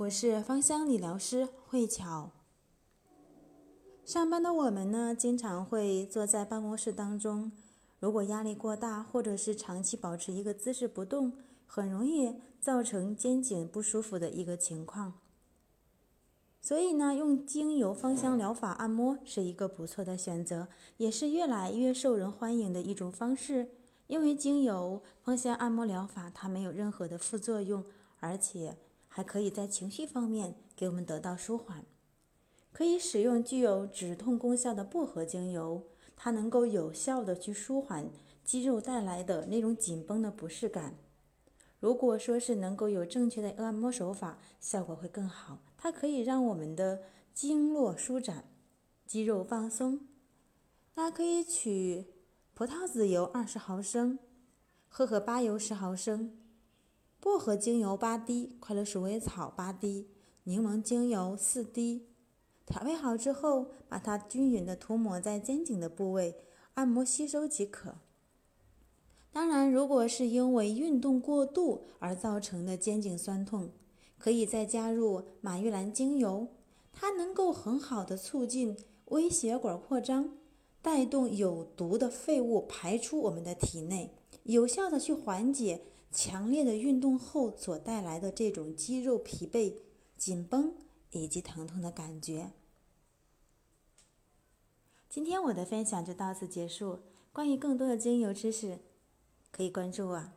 我是芳香理疗师慧巧。上班的我们呢，经常会坐在办公室当中，如果压力过大，或者是长期保持一个姿势不动，很容易造成肩颈不舒服的一个情况。所以呢，用精油芳香疗法按摩是一个不错的选择，也是越来越受人欢迎的一种方式。因为精油芳香按摩疗法它没有任何的副作用，而且。还可以在情绪方面给我们得到舒缓，可以使用具有止痛功效的薄荷精油，它能够有效的去舒缓肌肉带来的那种紧绷的不适感。如果说是能够有正确的按摩手法，效果会更好。它可以让我们的经络舒展，肌肉放松。那可以取葡萄籽油二十毫升，荷荷巴油十毫升。薄荷精油八滴，快乐鼠尾草八滴，柠檬精油四滴。调配好之后，把它均匀的涂抹在肩颈的部位，按摩吸收即可。当然，如果是因为运动过度而造成的肩颈酸痛，可以再加入马玉兰精油，它能够很好的促进微血管扩张，带动有毒的废物排出我们的体内，有效的去缓解。强烈的运动后所带来的这种肌肉疲惫、紧绷以及疼痛的感觉。今天我的分享就到此结束。关于更多的精油知识，可以关注我。